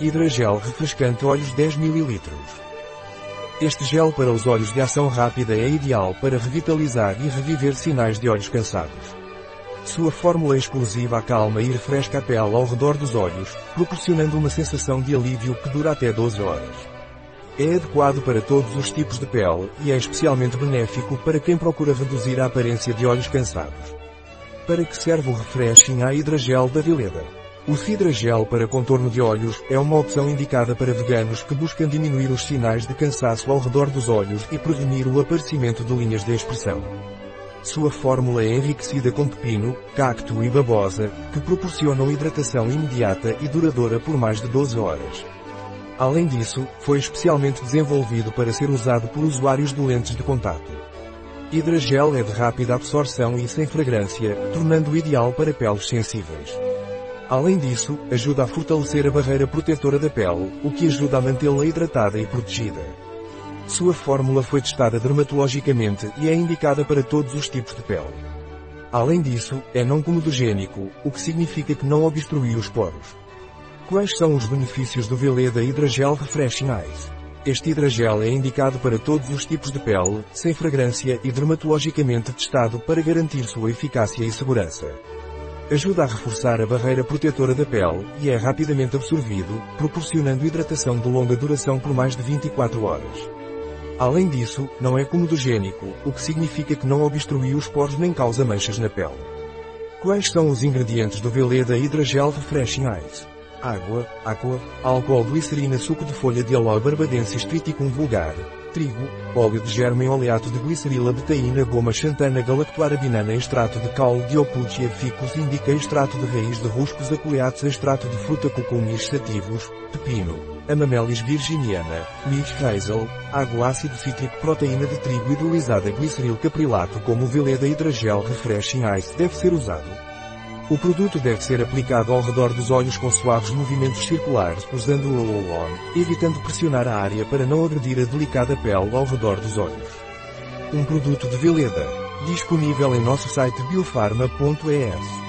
Hidragel refrescante olhos 10 ml. Este gel para os olhos de ação rápida é ideal para revitalizar e reviver sinais de olhos cansados. Sua fórmula explosiva acalma e refresca a pele ao redor dos olhos, proporcionando uma sensação de alívio que dura até 12 horas. É adequado para todos os tipos de pele e é especialmente benéfico para quem procura reduzir a aparência de olhos cansados. Para que serve o Refreshing A Hidragel da Vileda? O Hidragel para contorno de olhos é uma opção indicada para veganos que buscam diminuir os sinais de cansaço ao redor dos olhos e prevenir o aparecimento de linhas de expressão. Sua fórmula é enriquecida com pepino, cacto e babosa, que proporcionam hidratação imediata e duradoura por mais de 12 horas. Além disso, foi especialmente desenvolvido para ser usado por usuários de lentes de contato. Hidragel é de rápida absorção e sem fragrância, tornando-o ideal para peles sensíveis. Além disso, ajuda a fortalecer a barreira protetora da pele, o que ajuda a mantê-la hidratada e protegida. Sua fórmula foi testada dermatologicamente e é indicada para todos os tipos de pele. Além disso, é não comedogênico, o que significa que não obstrui os poros. Quais são os benefícios do Veleda Hidragel Refreshing Eyes? Este hidrogel é indicado para todos os tipos de pele, sem fragrância e dermatologicamente testado para garantir sua eficácia e segurança. Ajuda a reforçar a barreira protetora da pele e é rapidamente absorvido, proporcionando hidratação de longa duração por mais de 24 horas. Além disso, não é comedogênico, o que significa que não obstrui os poros nem causa manchas na pele. Quais são os ingredientes do Veleda Hydrogel Refreshing Eyes? água, água, álcool glicerina suco de folha de aloe barbadensis triticum vulgar, trigo, óleo de germen oleato de glicerila betaína goma xantana galactoarabinana extrato de caule de oputia ficus indica extrato de raiz de ruscos aculeatos extrato de fruta cucumis sativos, pepino, amamelis virginiana, leaf hazel, água ácido cítrico proteína de trigo hidrolisada gliceril caprilato como veleda hidragel refreshing ice deve ser usado. O produto deve ser aplicado ao redor dos olhos com suaves movimentos circulares usando o roll-on, evitando pressionar a área para não agredir a delicada pele ao redor dos olhos. Um produto de Veleda. Disponível em nosso site biofarma.es.